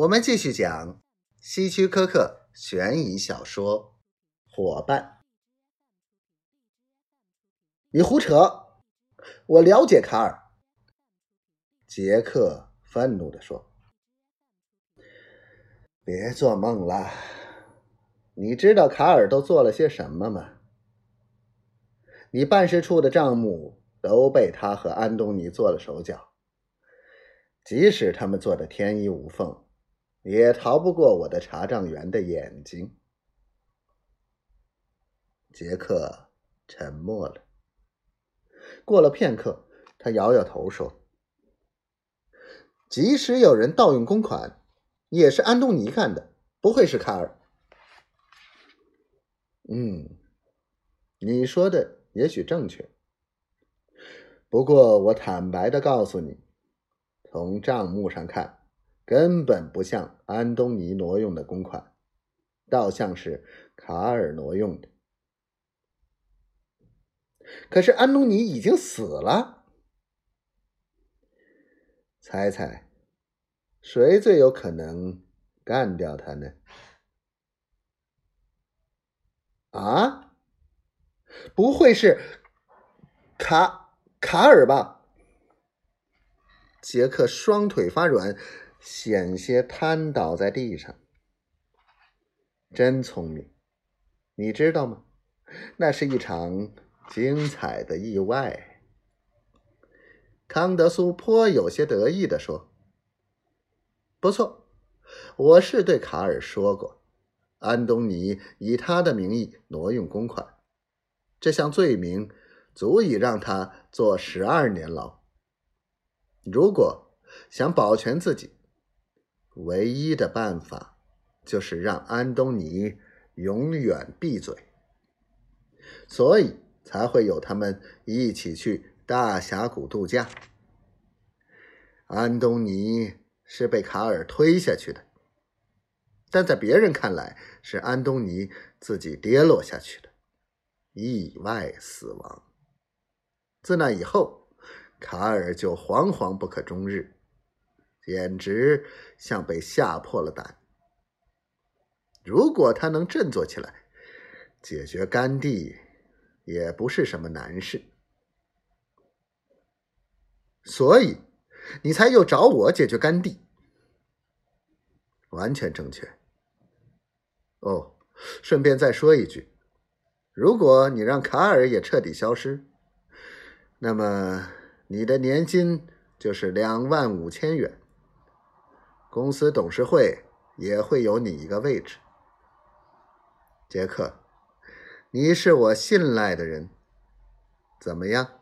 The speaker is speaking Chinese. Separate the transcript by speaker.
Speaker 1: 我们继续讲希区柯克悬疑小说《伙伴》。你胡扯！我了解卡尔。杰克愤怒地说：“别做梦了！你知道卡尔都做了些什么吗？你办事处的账目都被他和安东尼做了手脚，即使他们做的天衣无缝。”也逃不过我的查账员的眼睛。杰克沉默了。过了片刻，他摇摇头说：“即使有人盗用公款，也是安东尼干的，不会是卡尔。”嗯，你说的也许正确。不过，我坦白的告诉你，从账目上看。根本不像安东尼挪用的公款，倒像是卡尔挪用的。可是安东尼已经死了，猜猜谁最有可能干掉他呢？啊，不会是卡卡尔吧？杰克双腿发软。险些瘫倒在地上，真聪明，你知道吗？那是一场精彩的意外。康德苏颇有些得意地说：“不错，我是对卡尔说过，安东尼以他的名义挪用公款，这项罪名足以让他坐十二年牢。如果想保全自己。”唯一的办法就是让安东尼永远闭嘴，所以才会有他们一起去大峡谷度假。安东尼是被卡尔推下去的，但在别人看来是安东尼自己跌落下去的，意外死亡。自那以后，卡尔就惶惶不可终日。简直像被吓破了胆。如果他能振作起来，解决甘地也不是什么难事。所以，你才又找我解决甘地。完全正确。哦，顺便再说一句，如果你让卡尔也彻底消失，那么你的年金就是两万五千元。公司董事会也会有你一个位置，杰克，你是我信赖的人，怎么样？